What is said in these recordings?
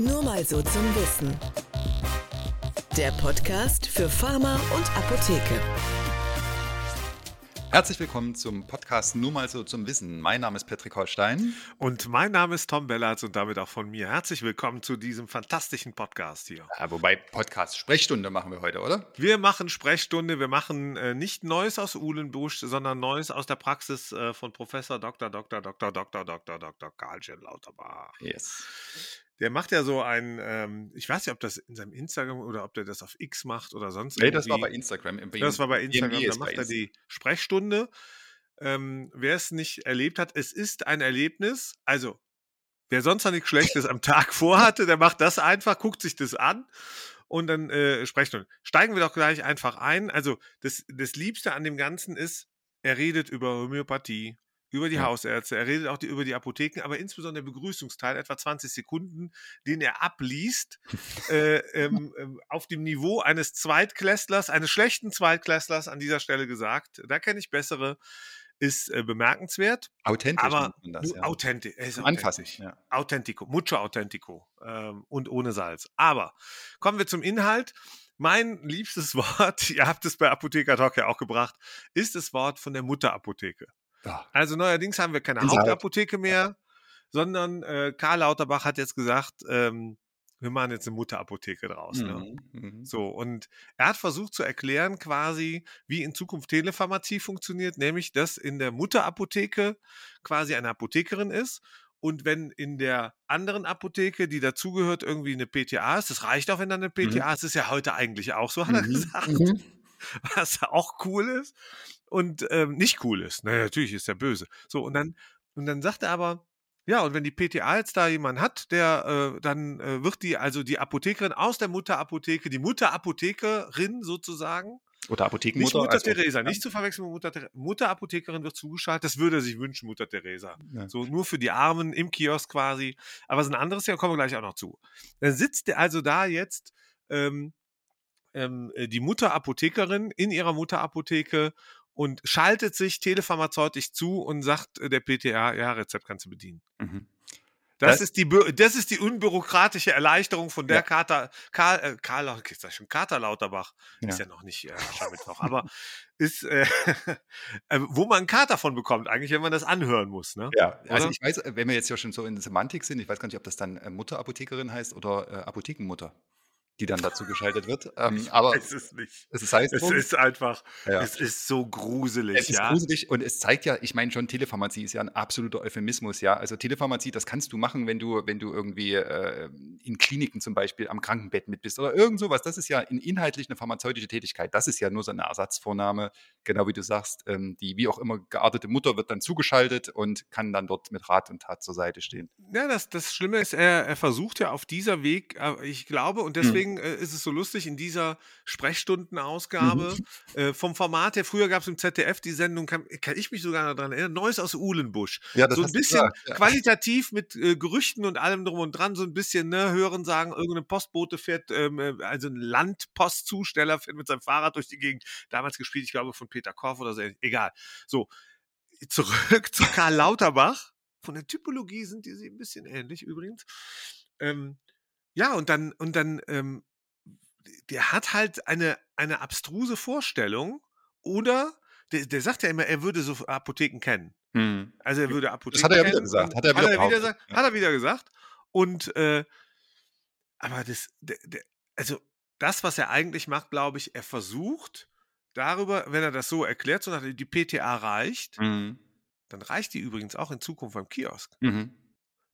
Nur mal so zum Wissen. Der Podcast für Pharma und Apotheke. Herzlich willkommen zum Podcast Nur mal so zum Wissen. Mein Name ist Patrick Holstein. Und mein Name ist Tom Bellatz und damit auch von mir. Herzlich willkommen zu diesem fantastischen Podcast hier. Ja, wobei Podcast Sprechstunde machen wir heute, oder? Wir machen Sprechstunde. Wir machen äh, nicht Neues aus Uhlenbusch, sondern Neues aus der Praxis äh, von Professor Dr. Dr. Dr. Dr. Dr. Dr. Karlchen Lauterbach. Yes. Der macht ja so ein, ähm, ich weiß nicht, ob das in seinem Instagram oder ob der das auf X macht oder sonst Nee, das war irgendwie. bei Instagram. Das war bei Instagram, da macht er Insta- die Sprechstunde. Ähm, wer es nicht erlebt hat, es ist ein Erlebnis. Also, wer sonst noch nichts Schlechtes am Tag vorhatte, der macht das einfach, guckt sich das an und dann äh, Sprechstunde. Steigen wir doch gleich einfach ein. Also, das, das Liebste an dem Ganzen ist, er redet über Homöopathie, über die Ja. Hausärzte, er redet auch die, über die Apotheken, aber insbesondere der Begrüßungsteil, etwa 20 Sekunden, den er abliest, äh, ähm, ähm, auf dem Niveau eines Zweitklässlers, eines schlechten Zweitklässlers an dieser Stelle gesagt. Da kenne ich bessere, ist äh, bemerkenswert, Authentisch aber nennt man das, ja. authentisch. Authentisch. ja. Authentico, mucho authentico ähm, und ohne Salz. Aber kommen wir zum Inhalt. Mein liebstes Wort, ihr habt es bei Apotheker Talk ja auch gebracht, ist das Wort von der Mutterapotheke. Ja. Also neuerdings haben wir keine Inhalt. Hauptapotheke mehr, sondern äh, Karl Lauterbach hat jetzt gesagt, ähm, wir machen jetzt eine Mutterapotheke draus. Ne? Mhm, mhm. So, und er hat versucht zu erklären, quasi, wie in Zukunft Telepharmazie funktioniert, nämlich, dass in der Mutterapotheke quasi eine Apothekerin ist. Und wenn in der anderen Apotheke, die dazugehört, irgendwie eine PTA ist, das reicht auch, wenn da eine PTA ist, ist ja heute eigentlich auch so, hat er Mhm, gesagt, mhm. was auch cool ist und ähm, nicht cool ist. Naja, natürlich ist er böse. So, und dann, und dann sagt er aber, ja, und wenn die PTA jetzt da jemanden hat, der, äh, dann äh, wird die, also die Apothekerin aus der Mutterapotheke, die Mutterapothekerin sozusagen, Oder nicht Apothekenmutter. Mutter also- Teresa, nicht zu verwechseln mit Mutter. Mutterapothekerin wird zugeschaltet, das würde er sich wünschen, Mutter Teresa. Ja. So nur für die Armen im Kiosk quasi. Aber es ist ein anderes Jahr, kommen wir gleich auch noch zu. Dann sitzt er also da jetzt ähm, ähm, äh, die Mutterapothekerin in ihrer Mutterapotheke und schaltet sich telepharmazeutisch zu und sagt äh, der PTA, ja, Rezept kannst du bedienen. Mhm. Das, Das- ist die, das ist die unbürokratische Erleichterung von der Ja. Kater, Karl, äh, Karl, ich sag schon, Kater Lauterbach. Ist Ja. ja noch nicht äh, Aschermittwoch, aber ist, äh, äh, wo man einen Kater von bekommt, eigentlich, wenn man das anhören muss. Ne? Ja, also Oder? ich weiß, wenn wir jetzt ja schon so in der Semantik sind, ich weiß gar nicht, ob das dann äh, Mutterapothekerin heißt oder Apothekenmutter, die dann dazu geschaltet wird. Ähm, aber Es ist nicht. es heißt Es ist einfach, Ja. es ist so gruselig, Es ist ja. gruselig und es zeigt ja, ich meine schon, Telepharmazie ist ja ein absoluter Euphemismus, ja. Also Telepharmazie, das kannst du machen, wenn du, wenn du irgendwie äh, in Kliniken zum Beispiel am Krankenbett mit bist oder irgend sowas. Das ist ja in, inhaltlich eine pharmazeutische Tätigkeit. Das ist ja nur so eine Ersatzvornahme, genau wie du sagst. Ähm, die wie auch immer geartete Mutter wird dann zugeschaltet und kann dann dort mit Rat und Tat zur Seite stehen. Ja, das, das Schlimme ist, er, er versucht ja auf dieser Weg, äh, ich glaube, und deswegen äh, ist es so lustig, in dieser Sprechstundenausgabe äh, vom Format her, früher gab es im ZDF die Sendung, kann, kann ich mich sogar daran erinnern, Neues aus Uhlenbusch. Ja, so ein bisschen gesagt, ja. qualitativ mit äh, Gerüchten und allem drum und dran, so ein bisschen, ne, hören sagen, irgendein Postbote fährt, ähm, äh, also ein Landpostzusteller fährt mit seinem Fahrrad durch die Gegend, damals gespielt, ich glaube, von Peter Korff oder so, egal. So, zurück zu Karl Lauterbach. Von der Typologie sind die sich ein bisschen ähnlich übrigens. Ähm, ja, und dann, und dann, ähm, der hat halt eine, eine abstruse Vorstellung oder der, der sagt ja immer, er würde so Apotheken kennen. Hm. Also er würde Apotheken hat er ja wieder kennen gesagt, hat er wieder hat, er wieder, gesagt, ja. hat er wieder gesagt. Und äh, aber das, der, der, also das, was er eigentlich macht, glaube ich, er versucht darüber, wenn er das so erklärt, so nach die PTA reicht, Mhm. dann reicht die übrigens auch in Zukunft beim Kiosk. Mhm.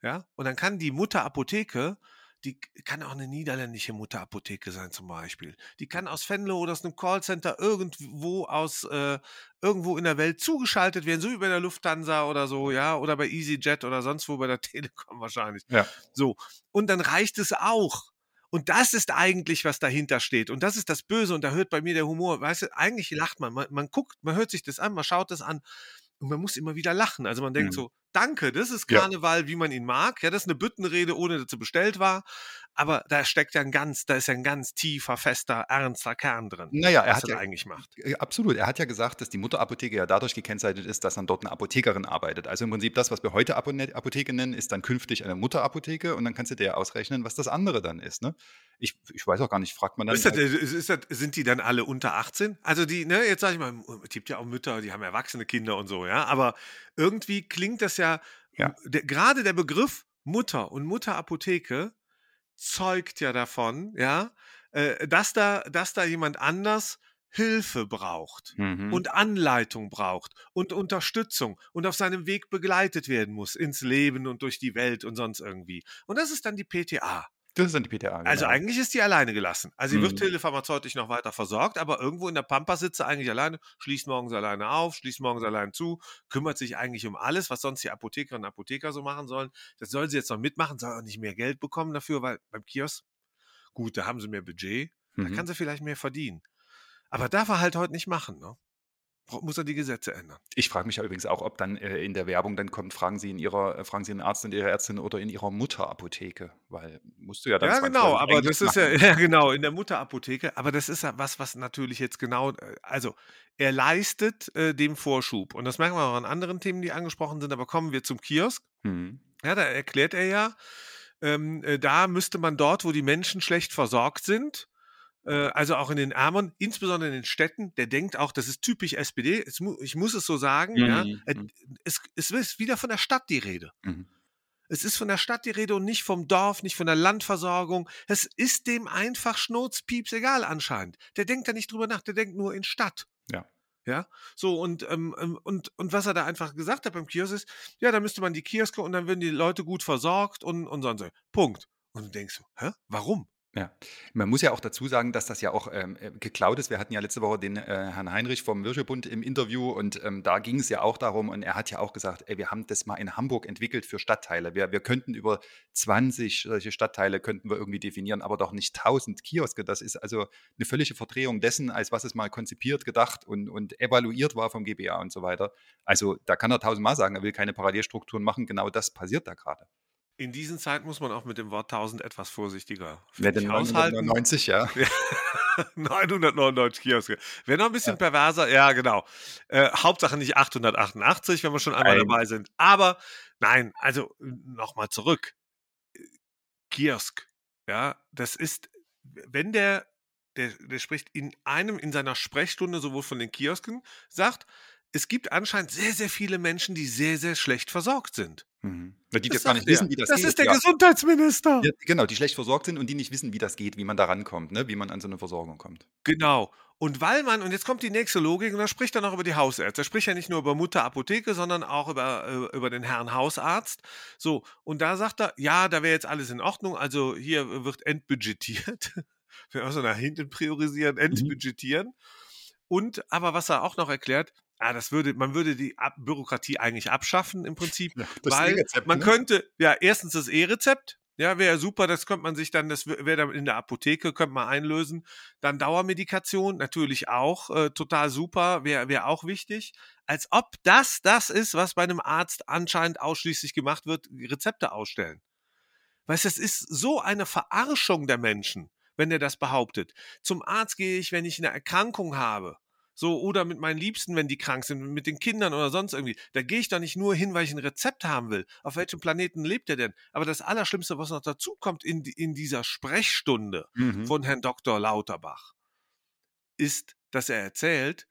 Ja, und dann kann die Mutterapotheke, die kann auch eine niederländische Mutterapotheke sein zum Beispiel. Die kann aus Venlo oder aus einem Callcenter irgendwo aus äh, irgendwo in der Welt zugeschaltet werden, so wie bei der Lufthansa oder so, ja, oder bei EasyJet oder sonst wo bei der Telekom wahrscheinlich. Ja. So und dann reicht es auch. Und das ist eigentlich, was dahinter steht. Und das ist das Böse. Und da hört bei mir der Humor. Weißt du, eigentlich lacht man. Man, man guckt, man hört sich das an, man schaut das an. Und man muss immer wieder lachen. Also man denkt Mhm. so, danke, das ist Ja. Karneval, wie man ihn mag. Ja, das ist eine Büttenrede, ohne dass sie bestellt war. aber da steckt ja ein ganz, da ist ja ein ganz tiefer, fester, ernster Kern drin, Naja, er was hat er ja eigentlich macht. Äh, Absolut. Er hat ja gesagt, dass die Mutterapotheke ja dadurch gekennzeichnet ist, dass dann dort eine Apothekerin arbeitet. Also im Prinzip das, was wir heute Apotheke nennen, ist dann künftig eine Mutterapotheke und dann kannst du dir ja ausrechnen, was das andere dann ist. Ne? Ich, ich weiß auch gar nicht, fragt man dann. Ist das, ist, ist das, sind die dann alle unter 18? Also die, ne, jetzt sag ich mal, es gibt ja auch Mütter, die haben erwachsene Kinder und so, ja, aber irgendwie klingt das ja, Ja. gerade der Begriff Mutter und Mutterapotheke zeugt ja davon, ja, äh, dass da, dass da jemand anders Hilfe braucht Mhm. und Anleitung braucht und Unterstützung und auf seinem Weg begleitet werden muss ins Leben und durch die Welt und sonst irgendwie. Und das ist dann die PTA. Das ist dann die PTA. Genau. Also eigentlich ist die alleine gelassen. Also sie wird Mhm. telepharmazeutisch noch weiter versorgt, aber irgendwo in der Pampa sitzt sie eigentlich alleine, schließt morgens alleine auf, schließt morgens allein zu, kümmert sich eigentlich um alles, was sonst die Apothekerinnen und Apotheker so machen sollen. Das soll sie jetzt noch mitmachen, soll auch nicht mehr Geld bekommen dafür, weil beim Kiosk, gut, da haben sie mehr Budget, da Mhm. kann sie vielleicht mehr verdienen. Aber darf er halt heute nicht machen, ne? Muss er die Gesetze ändern. Ich frage mich ja übrigens auch, ob dann äh, in der Werbung dann kommt, fragen Sie in Ihrer, äh, fragen Sie den Arzt und Ihre Ärztin oder in Ihrer Mutterapotheke, weil musst du ja dann Ja, genau, aber das ist ja, machen. ja genau, in der Mutterapotheke. Aber das ist ja was, was natürlich jetzt genau, äh, also er leistet äh, dem Vorschub. Und das merken wir auch an anderen Themen, die angesprochen sind. Aber kommen wir zum Kiosk. Mhm. Ja, da erklärt er ja, ähm, äh, da müsste man dort, wo die Menschen schlecht versorgt sind, also auch in den Ärmern, insbesondere in den Städten, der denkt auch, das ist typisch SPD, mu ich muss es so sagen, ja, Mhm, äh, mhm. es, es ist wieder von der Stadt die Rede. Mhm. Es ist von der Stadt die Rede und nicht vom Dorf, nicht von der Landversorgung. Es ist dem einfach schnurzpieps egal anscheinend. Der denkt da nicht drüber nach, der denkt nur in Stadt. Ja. Ja, so und, ähm, ähm, und, und was er da einfach gesagt hat beim Kiosk ist, ja, da müsste man die Kioske und dann würden die Leute gut versorgt und, und sonst. so. Punkt. Und du denkst, so, hä? Warum? Ja, man muss ja auch dazu sagen, dass das ja auch ähm, äh, geklaut ist. Wir hatten ja letzte Woche den äh, Herrn Heinrich vom Wirschebund im Interview und ähm, da ging es ja auch darum und er hat ja auch gesagt, ey, wir haben das mal in Hamburg entwickelt für Stadtteile. Wir, wir könnten über 20 solche Stadtteile könnten wir irgendwie definieren, aber doch nicht 1000 Kioske. Das ist also eine völlige Verdrehung dessen, als was es mal konzipiert, gedacht und, und evaluiert war vom GBA und so weiter. Also da kann er tausendmal sagen, er will keine Parallelstrukturen machen. Genau das passiert da gerade. In diesen Zeiten muss man auch mit dem Wort 1000 etwas vorsichtiger Ja, den haushalten. 999, ja. Ja. 999 Kioske. Wäre noch ein bisschen perverser, ja, genau. Äh, Hauptsache nicht 888, wenn wir schon einmal Nein. dabei sind. Aber nein, also nochmal zurück. Kiosk, ja, das ist, wenn der, der, der spricht in einem, in seiner Sprechstunde sowohl von den Kiosken, sagt, es gibt anscheinend sehr, sehr viele Menschen, die sehr, sehr schlecht versorgt sind. Mhm. Die Das das gar nicht wissen, er. wie das, Das geht. ist der ja. Gesundheitsminister. Ja, genau, die schlecht versorgt sind und die nicht wissen, wie das geht, wie man da rankommt, ne? wie man an so eine Versorgung kommt. Genau. Und weil man, und jetzt kommt die nächste Logik, und da spricht er noch über die Hausärzte. Er spricht ja nicht nur über Mutter Apotheke, sondern auch über, äh, über den Herrn Hausarzt. So, und da sagt er, ja, da wäre jetzt alles in Ordnung, also hier wird entbudgetiert. Wir so nach hinten priorisieren, entbudgetieren. Und aber was er auch noch erklärt, ah, das würde, man würde die Ab Bürokratie eigentlich abschaffen im Prinzip, Ja, weil E-Rezept, man ne? könnte, ja, erstens das E-Rezept, ja, wäre super, das könnte man sich dann, das wäre dann in der Apotheke, könnte man einlösen. Dann Dauermedikation, natürlich auch, äh, total super, wäre wär auch wichtig. Als ob das das ist, was bei einem Arzt anscheinend ausschließlich gemacht wird, Rezepte ausstellen. Weißt du, das ist so eine Verarschung der Menschen, wenn er das behauptet. Zum Arzt gehe ich, wenn ich eine Erkrankung habe. So, oder mit meinen Liebsten, wenn die krank sind, mit den Kindern oder sonst irgendwie. Da gehe ich doch nicht nur hin, weil ich ein Rezept haben will. Auf welchem Planeten lebt er denn? Aber das Allerschlimmste, was noch dazu kommt in, in dieser Sprechstunde Mhm. von Herrn Dr. Lauterbach, ist, dass er erzählt,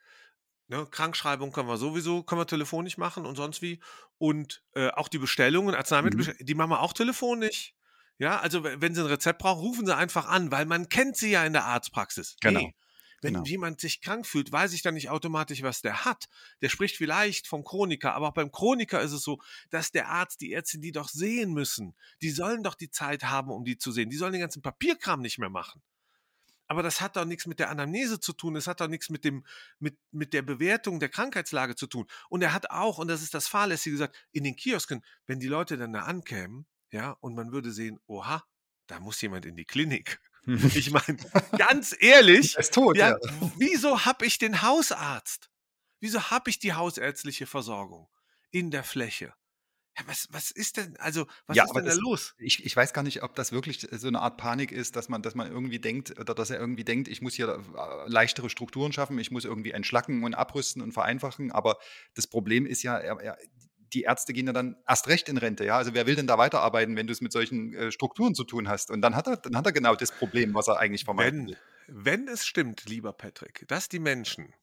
ne, Krankschreibung können wir sowieso, können wir telefonisch machen und sonst wie. Und äh, auch die Bestellungen, Arzneimittel, die machen wir auch telefonisch. Ja, also we- wenn Sie ein Rezept brauchen, rufen Sie einfach an, weil man kennt sie ja in der Arztpraxis. Genau. Nee. Wenn Genau. jemand sich krank fühlt, weiß ich dann nicht automatisch, was der hat. Der spricht vielleicht vom Chroniker, aber auch beim Chroniker ist es so, dass der Arzt, die Ärztin, die doch sehen müssen, die sollen doch die Zeit haben, um die zu sehen. Die sollen den ganzen Papierkram nicht mehr machen. Aber das hat doch nichts mit der Anamnese zu tun, das hat doch nichts mit, dem, mit, mit der Bewertung der Krankheitslage zu tun. Und er hat auch, und das ist das Fahrlässige gesagt, in den Kiosken, wenn die Leute dann da ankämen, ja, und man würde sehen, oha, da muss jemand in die Klinik. Ich meine, ganz ehrlich, tot, ja, ja. wieso habe ich den Hausarzt? Wieso habe ich die hausärztliche Versorgung in der Fläche? Ja, was, was ist denn, also, was Ja, ist denn da das los? ich ich weiß gar nicht, ob das wirklich so eine Art Panik ist, dass man dass man irgendwie denkt oder dass er irgendwie denkt: „Ich muss hier, äh, leichtere Strukturen schaffen, ich muss irgendwie entschlacken und abrüsten und vereinfachen.“ Aber das Problem ist ja, er er die Ärzte gehen ja dann erst recht in Rente, ja? Also, wer will denn da weiterarbeiten, wenn du es mit solchen, äh, Strukturen zu tun hast? Und dann hat er dann hat er genau das Problem, was er eigentlich vermeiden Wenn, will. wenn es stimmt, lieber Patrick, dass die Menschen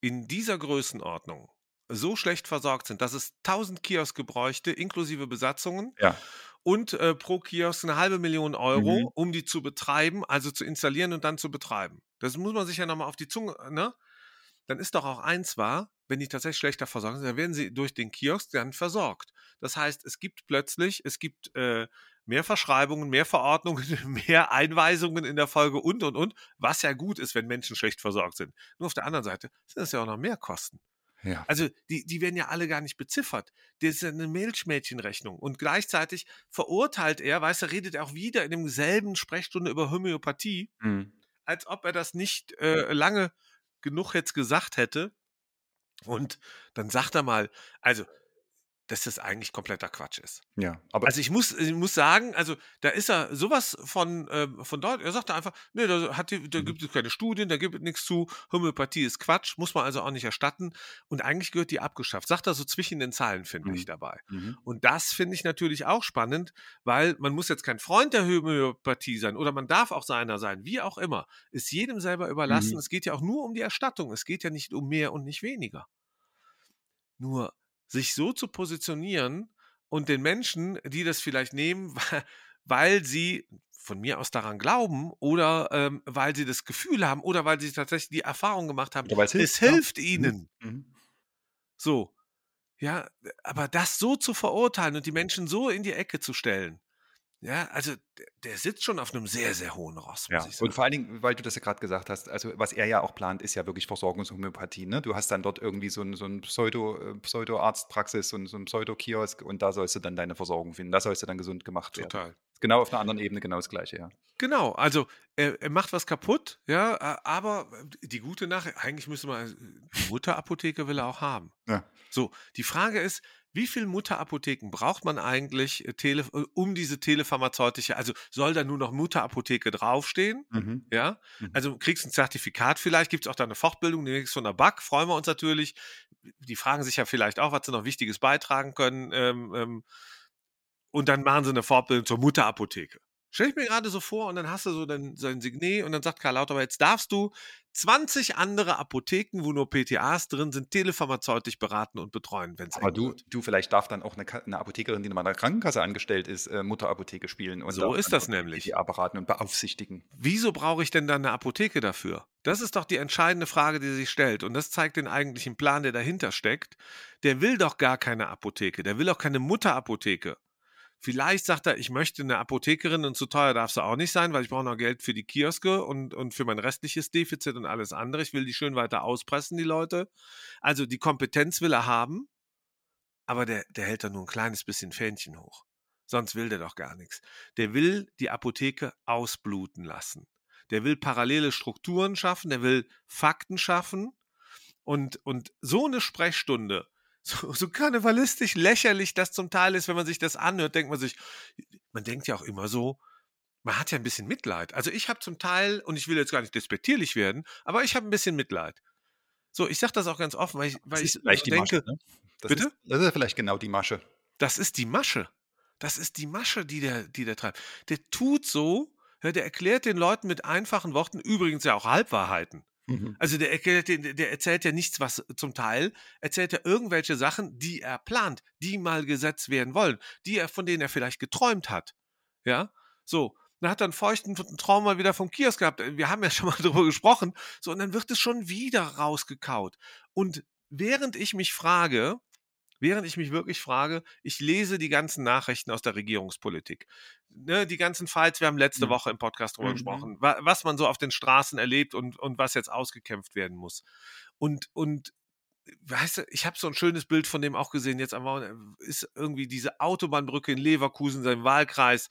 in dieser Größenordnung so schlecht versorgt sind, dass es 1000 Kioske bräuchte, inklusive Besatzungen Ja. und äh, pro Kiosk eine halbe Million Euro, Mhm. um die zu betreiben, also zu installieren und dann zu betreiben. Das muss man sich ja nochmal auf die Zunge, ne? Dann ist doch auch eins wahr, wenn die tatsächlich schlechter versorgt sind, dann werden sie durch den Kiosk dann versorgt. Das heißt, es gibt plötzlich, es gibt äh, mehr Verschreibungen, mehr Verordnungen, mehr Einweisungen in der Folge und, und, und, was ja gut ist, wenn Menschen schlecht versorgt sind. Nur auf der anderen Seite sind das ja auch noch mehr Kosten. Ja. Also die, die werden ja alle gar nicht beziffert. Das ist ja eine Milchmädchenrechnung. Und gleichzeitig verurteilt er, weißt du, redet er auch wieder in demselben Sprechstunde über Homöopathie, Mhm. als ob er das nicht äh, lange genug jetzt gesagt hätte. Und dann sagt er mal, also, dass das eigentlich kompletter Quatsch ist. Ja, aber Also ich muss, ich muss sagen, also da ist er sowas von, ähm, von dort, er sagt einfach, nee, da, hat die, da Mhm. gibt es keine Studien, da gibt es nichts zu, Homöopathie ist Quatsch, muss man also auch nicht erstatten und eigentlich gehört die abgeschafft. Sagt er so zwischen den Zeilen, finde ich Mhm. dabei. Mhm. Und das finde ich natürlich auch spannend, weil man muss jetzt kein Freund der Homöopathie sein oder man darf auch seiner sein, wie auch immer. Ist jedem selber überlassen. Mhm. Es geht ja auch nur um die Erstattung. Es geht ja nicht um mehr und nicht weniger. Nur sich so zu positionieren und den Menschen, die das vielleicht nehmen, weil, sie von mir aus daran glauben oder ähm, weil sie das Gefühl haben oder weil sie tatsächlich die Erfahrung gemacht haben, weil's hilft, es ja. hilft ihnen. Mhm. So. Ja, aber das so zu verurteilen und die Menschen so in die Ecke zu stellen, ja, also der, der sitzt schon auf einem sehr, sehr hohen Ross, muss Ja, ich sagen. und vor allen Dingen, weil du das ja gerade gesagt hast, also was er ja auch plant, ist ja wirklich Versorgungshomöopathie. Ne? Du hast dann dort irgendwie so ein, so ein Pseudo, äh, Pseudo-Arztpraxis und so ein Pseudo-Kiosk und da sollst du dann deine Versorgung finden. Da sollst du dann gesund gemacht werden. Total. Genau auf einer anderen Ebene genau das Gleiche, ja. Genau, also er, er macht was kaputt, ja, äh, aber die gute Nachricht, eigentlich müsste man, die Mutterapotheke will er auch haben. Ja. So, die Frage ist, wie viele Mutterapotheken braucht man eigentlich, äh, tele, äh, um diese telepharmazeutische, also soll da nur noch Mutterapotheke draufstehen? Mhm. Ja, Mhm. also du kriegst ein Zertifikat vielleicht, gibt es auch da eine Fortbildung, demnächst von der BAC, freuen wir uns natürlich. Die fragen sich ja vielleicht auch, was sie noch Wichtiges beitragen können. Ähm, ähm, und dann machen sie eine Fortbildung zur Mutterapotheke. Stell ich mir gerade so vor und dann hast du so dein, sein Signet und dann sagt Karl Lauterbach, jetzt darfst du 20 andere Apotheken, wo nur PTAs drin sind, telepharmazeutisch beraten und betreuen, wenn es Aber du, du, vielleicht darf dann auch eine, eine Apothekerin, die in meiner Krankenkasse angestellt ist, äh, Mutterapotheke spielen. Und So ist das nämlich. PTA beraten und beaufsichtigen. Wieso brauche ich denn dann eine Apotheke dafür? Das ist doch die entscheidende Frage, die sich stellt. Und das zeigt den eigentlichen Plan, der dahinter steckt. Der will doch gar keine Apotheke. Der will auch keine Mutterapotheke. Vielleicht sagt er, ich möchte eine Apothekerin und zu teuer darf sie auch nicht sein, weil ich brauche noch Geld für die Kioske und, und für mein restliches Defizit und alles andere. Ich will die schön weiter auspressen, die Leute. Also die Kompetenz will er haben, aber der, der hält da nur ein kleines bisschen Fähnchen hoch. Sonst will der doch gar nichts. Der will die Apotheke ausbluten lassen. Der will parallele Strukturen schaffen, der will Fakten schaffen. Und, und so eine Sprechstunde, so, so karnevalistisch lächerlich das zum Teil ist, wenn man sich das anhört, denkt man sich, man denkt ja auch immer so, man hat ja ein bisschen Mitleid. Also ich habe zum Teil, und ich will jetzt gar nicht despektierlich werden, aber ich habe ein bisschen Mitleid. So, ich sage das auch ganz offen, weil ich, weil Das ich ist vielleicht so die denke, Masche, ne? Das Bitte? Ist, das ist vielleicht genau die Masche. das ist die Masche. Das ist die Masche, die der, die der treibt. Der tut so, ja, der erklärt den Leuten mit einfachen Worten, übrigens ja auch Halbwahrheiten. Mhm. Also der, der erzählt ja nichts, was zum Teil, erzählt er irgendwelche Sachen, die er plant, die mal gesetzt werden wollen, die er, von denen er vielleicht geträumt hat. Ja, so. Dann hat er einen feuchten Traum mal wieder vom Kiosk gehabt. Wir haben ja schon mal drüber gesprochen. So, und dann wird es schon wieder rausgekaut. Und während ich mich frage, während ich mich wirklich frage, ich lese die ganzen Nachrichten aus der Regierungspolitik. Ne, die ganzen Fights, wir haben letzte Mhm. Woche im Podcast drüber Mhm. gesprochen, wa was man so auf den Straßen erlebt und, und was jetzt ausgekämpft werden muss. Und, und weißt du, ich habe so ein schönes Bild von dem auch gesehen, jetzt am Wochenende, ist irgendwie diese Autobahnbrücke in Leverkusen, sein Wahlkreis,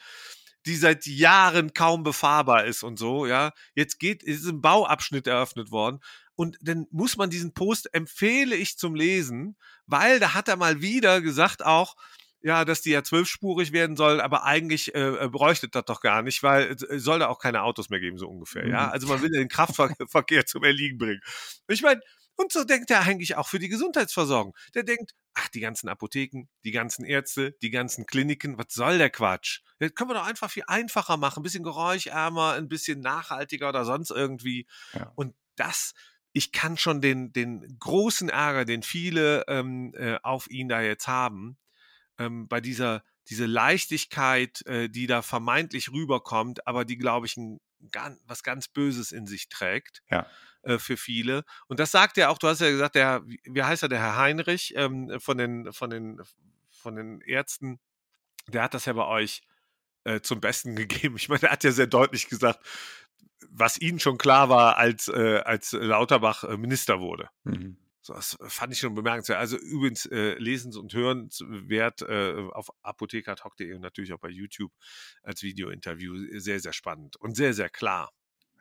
die seit Jahren kaum befahrbar ist und so, ja. Jetzt geht, ist ein Bauabschnitt eröffnet worden. Und dann muss man diesen Post empfehle ich zum Lesen, weil da hat er mal wieder gesagt auch, ja, dass die ja zwölfspurig werden soll, aber eigentlich äh, äh bräuchte das doch gar nicht, weil es äh, soll da auch keine Autos mehr geben, so ungefähr. Ja, Mhm. also man will den Kraftverkehr zum Erliegen bringen. Ich meine, und so denkt er eigentlich auch für die Gesundheitsversorgung. Der denkt, ach, die ganzen Apotheken, die ganzen Ärzte, die ganzen Kliniken, was soll der Quatsch? Das können wir doch einfach viel einfacher machen, ein bisschen geräuschärmer, ein bisschen nachhaltiger oder sonst irgendwie. Ja. Und das, ich kann schon den, den großen Ärger, den viele ähm, äh, auf ihn da jetzt haben, ähm, bei dieser diese Leichtigkeit, äh, die da vermeintlich rüberkommt, aber die, glaube ich, ein, was ganz Böses in sich trägt Ja. äh, für viele. Und das sagt er auch, du hast ja gesagt, der, wie wie heißt er, der Herr Heinrich ähm, von, den, von, den, von den Ärzten, der hat das ja bei euch äh, zum Besten gegeben. Ich meine, er hat ja sehr deutlich gesagt, was ihnen schon klar war, als, äh, als Lauterbach äh, Minister wurde. Mhm. Das fand ich schon bemerkenswert. Also übrigens äh, lesens- und hörenswert äh, auf apothekertalk.de und natürlich auch bei YouTube als Videointerview sehr, sehr spannend und sehr, sehr klar.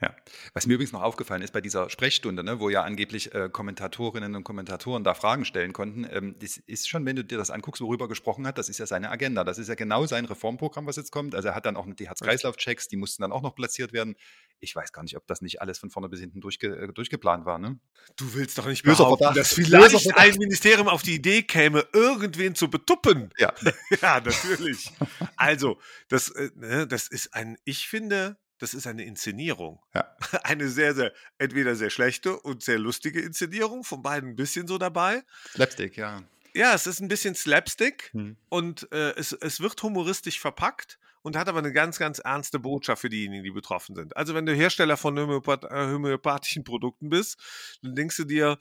Ja. Was mir übrigens noch aufgefallen ist bei dieser Sprechstunde, ne, wo ja angeblich äh, Kommentatorinnen und Kommentatoren da Fragen stellen konnten, ähm, das ist schon, wenn du dir das anguckst, worüber er gesprochen hat, das ist ja seine Agenda. Das ist ja genau sein Reformprogramm, was jetzt kommt. Also er hat dann auch die Herz-Kreislauf-Checks, die mussten dann auch noch platziert werden. Ich weiß gar nicht, ob das nicht alles von vorne bis hinten durchge äh, durchgeplant war. Ne? Du willst doch nicht behaupten, dass vielleicht ein Ministerium auf die Idee käme, irgendwen zu betuppen. Ja. Ja, natürlich. Also, das, äh, ne, das ist ein, ich finde, das ist eine Inszenierung. Ja. Eine sehr, sehr, entweder sehr schlechte und sehr lustige Inszenierung, von beiden ein bisschen so dabei. Slapstick, ja. Ja, es ist ein bisschen Slapstick Hm. und äh, es, es wird humoristisch verpackt und hat aber eine ganz, ganz ernste Botschaft für diejenigen, die betroffen sind. Also wenn du Hersteller von äh, homöopathischen Produkten bist, dann denkst du dir,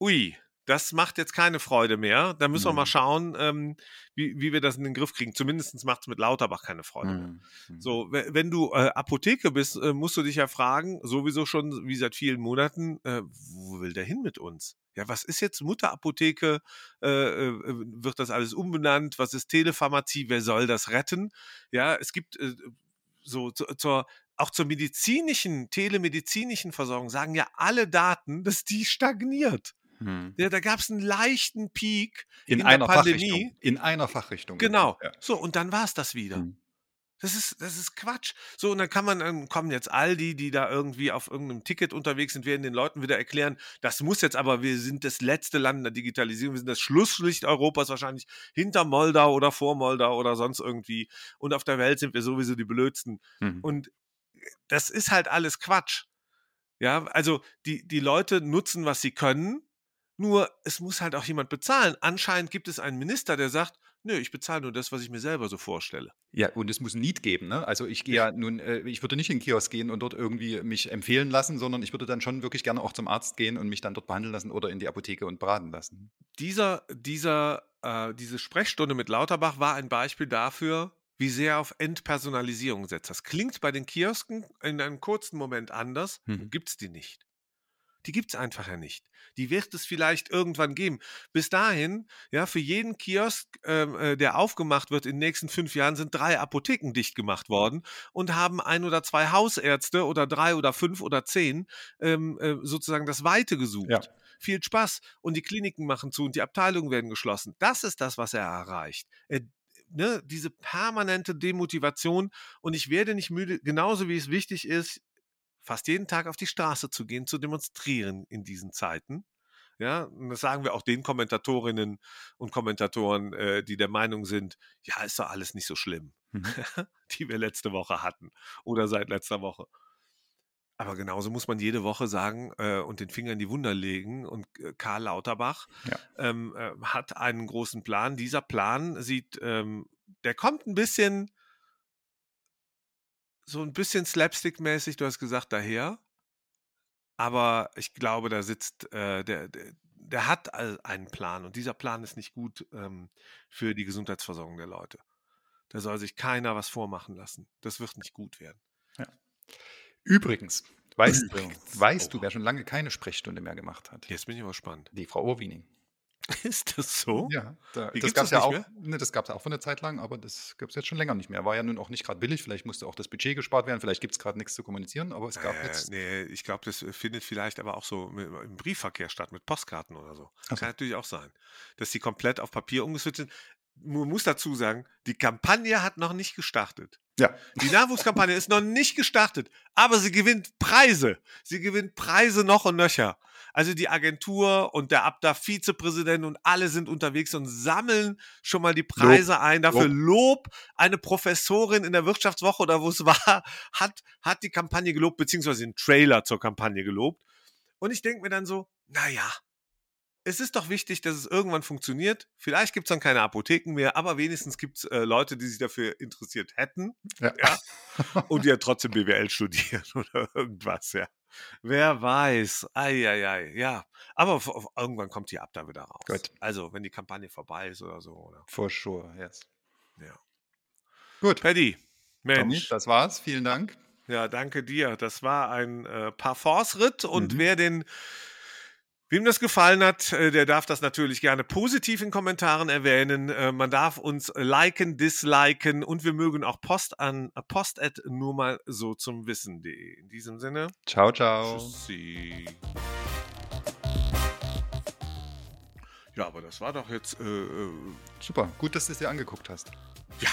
ui, das macht jetzt keine Freude mehr. Da müssen wir mal Mhm. schauen, ähm, wie, wie wir das in den Griff kriegen. Zumindest macht es mit Lauterbach keine Freude mehr. Hm. Hm. So, we- wenn du äh, Apotheke bist, äh, musst du dich ja fragen, sowieso schon wie seit vielen Monaten, äh, wo will der hin mit uns? Ja, was ist jetzt Mutterapotheke? Äh, äh, wird das alles umbenannt? Was ist Telepharmazie? Wer soll das retten? Ja, es gibt äh, so zu, zur auch zur medizinischen, telemedizinischen Versorgung sagen ja alle Daten, dass die stagniert. Hm. Ja, da gab es einen leichten Peak In, in der einer Pandemie. Fachrichtung. In einer Fachrichtung. Genau. Ja. So, und dann war es das wieder. Hm. Das ist, das ist Quatsch. So, und dann kann man, dann kommen jetzt all die, die da irgendwie auf irgendeinem Ticket unterwegs sind, werden den Leuten wieder erklären, das muss jetzt aber, wir sind das letzte Land in der Digitalisierung, wir sind das Schlusslicht Europas wahrscheinlich hinter Moldau oder vor Moldau oder sonst irgendwie. Und auf der Welt sind wir sowieso die Blödsten. Hm. Und das ist halt alles Quatsch. Ja, also die, die Leute nutzen, was sie können, nur es muss halt auch jemand bezahlen. Anscheinend gibt es einen Minister, der sagt, nö, ich bezahle nur das, was ich mir selber so vorstelle. Ja, und es muss ein Need geben. Ne? Also ich gehe ja nun, äh, ich würde nicht in den Kiosk gehen und dort irgendwie mich empfehlen lassen, sondern ich würde dann schon wirklich gerne auch zum Arzt gehen und mich dann dort behandeln lassen oder in die Apotheke und beraten lassen. Dieser, dieser, äh, diese Sprechstunde mit Lauterbach war ein Beispiel dafür, wie sehr er auf Entpersonalisierung setzt. Das klingt bei den Kiosken in einem kurzen Moment anders, Mhm. gibt es die nicht. Die gibt es einfach ja nicht. Die wird es vielleicht irgendwann geben. Bis dahin, ja, für jeden Kiosk, ähm, äh, der aufgemacht wird in den nächsten fünf Jahren, sind drei Apotheken dicht gemacht worden und haben ein oder zwei Hausärzte oder drei oder fünf oder zehn ähm, äh, sozusagen das Weite gesucht. Ja. Viel Spaß. Und die Kliniken machen zu und die Abteilungen werden geschlossen. Das ist das, was er erreicht. Er, ne, diese permanente Demotivation. Und ich werde nicht müde, genauso wie es wichtig ist, fast jeden Tag auf die Straße zu gehen, zu demonstrieren in diesen Zeiten. Ja, und das sagen wir auch den Kommentatorinnen und Kommentatoren, äh, die der Meinung sind, ja, ist doch alles nicht so schlimm, Mhm. die wir letzte Woche hatten oder seit letzter Woche. Aber genauso muss man jede Woche sagen äh, und den Finger in die Wunder legen. Und äh, Karl Lauterbach Ja. ähm, äh, hat einen großen Plan. Dieser Plan sieht, ähm, der kommt ein bisschen, so ein bisschen slapstick-mäßig, du hast gesagt, daher. Aber ich glaube, da sitzt, äh, der, der, der hat einen Plan und dieser Plan ist nicht gut ähm, für die Gesundheitsversorgung der Leute. Da soll sich keiner was vormachen lassen. Das wird nicht gut werden. Übrigens, weißt, Übrigens. weißt Oh. du, wer schon lange keine Sprechstunde mehr gemacht hat? Jetzt bin ich aber spannend. Die Frau Urwiening. Ist das so? Ja, da, das gab es ja auch. Ne, das gab es auch von der Zeit lang, aber das gibt es jetzt schon länger nicht mehr. War ja nun auch nicht gerade billig. Vielleicht musste auch das Budget gespart werden. Vielleicht gibt es gerade nichts zu kommunizieren, aber es gab Äh, jetzt. nee, ich glaube, das findet vielleicht aber auch so mit, im Briefverkehr statt, mit Postkarten oder so. So. Kann natürlich auch sein. Dass die komplett auf Papier umgeswitcht sind. man muss dazu sagen, die Kampagne hat noch nicht gestartet. Ja. Die Nachwuchskampagne ist noch nicht gestartet, aber sie gewinnt Preise. Sie gewinnt Preise noch und nöcher. Also die Agentur und der Abda-Vizepräsident und alle sind unterwegs und sammeln schon mal die Preise Lob. ein. Dafür Lob. Eine Professorin in der Wirtschaftswoche oder wo es war, hat, hat die Kampagne gelobt, beziehungsweise den Trailer zur Kampagne gelobt. Und ich denke mir dann so, naja, es ist doch wichtig, dass es irgendwann funktioniert. Vielleicht gibt es dann keine Apotheken mehr, aber wenigstens gibt es äh, Leute, die sich dafür interessiert hätten Ja. Ja. und die ja trotzdem BWL studieren oder irgendwas, ja. Wer weiß. Eieiei, ja. Aber irgendwann kommt die ab da wieder raus. Gut. Also, wenn die Kampagne vorbei ist oder so. Oder? For sure, yes. Ja. Gut. Paddy, Mensch. das war's. Vielen Dank. Ja, danke dir. Das war ein äh, Parforce-Ritt und Mhm. wer den Wem das gefallen hat, äh, der darf das natürlich gerne positiv in Kommentaren erwähnen. Äh, Man darf uns liken, disliken und wir mögen auch Post an äh, post at nur mal so zum Wissen.de. In diesem Sinne, Ciao, ciao. tschüssi. Ja, aber das war doch jetzt, äh, äh, Super. Gut, dass du es dir angeguckt hast. ja,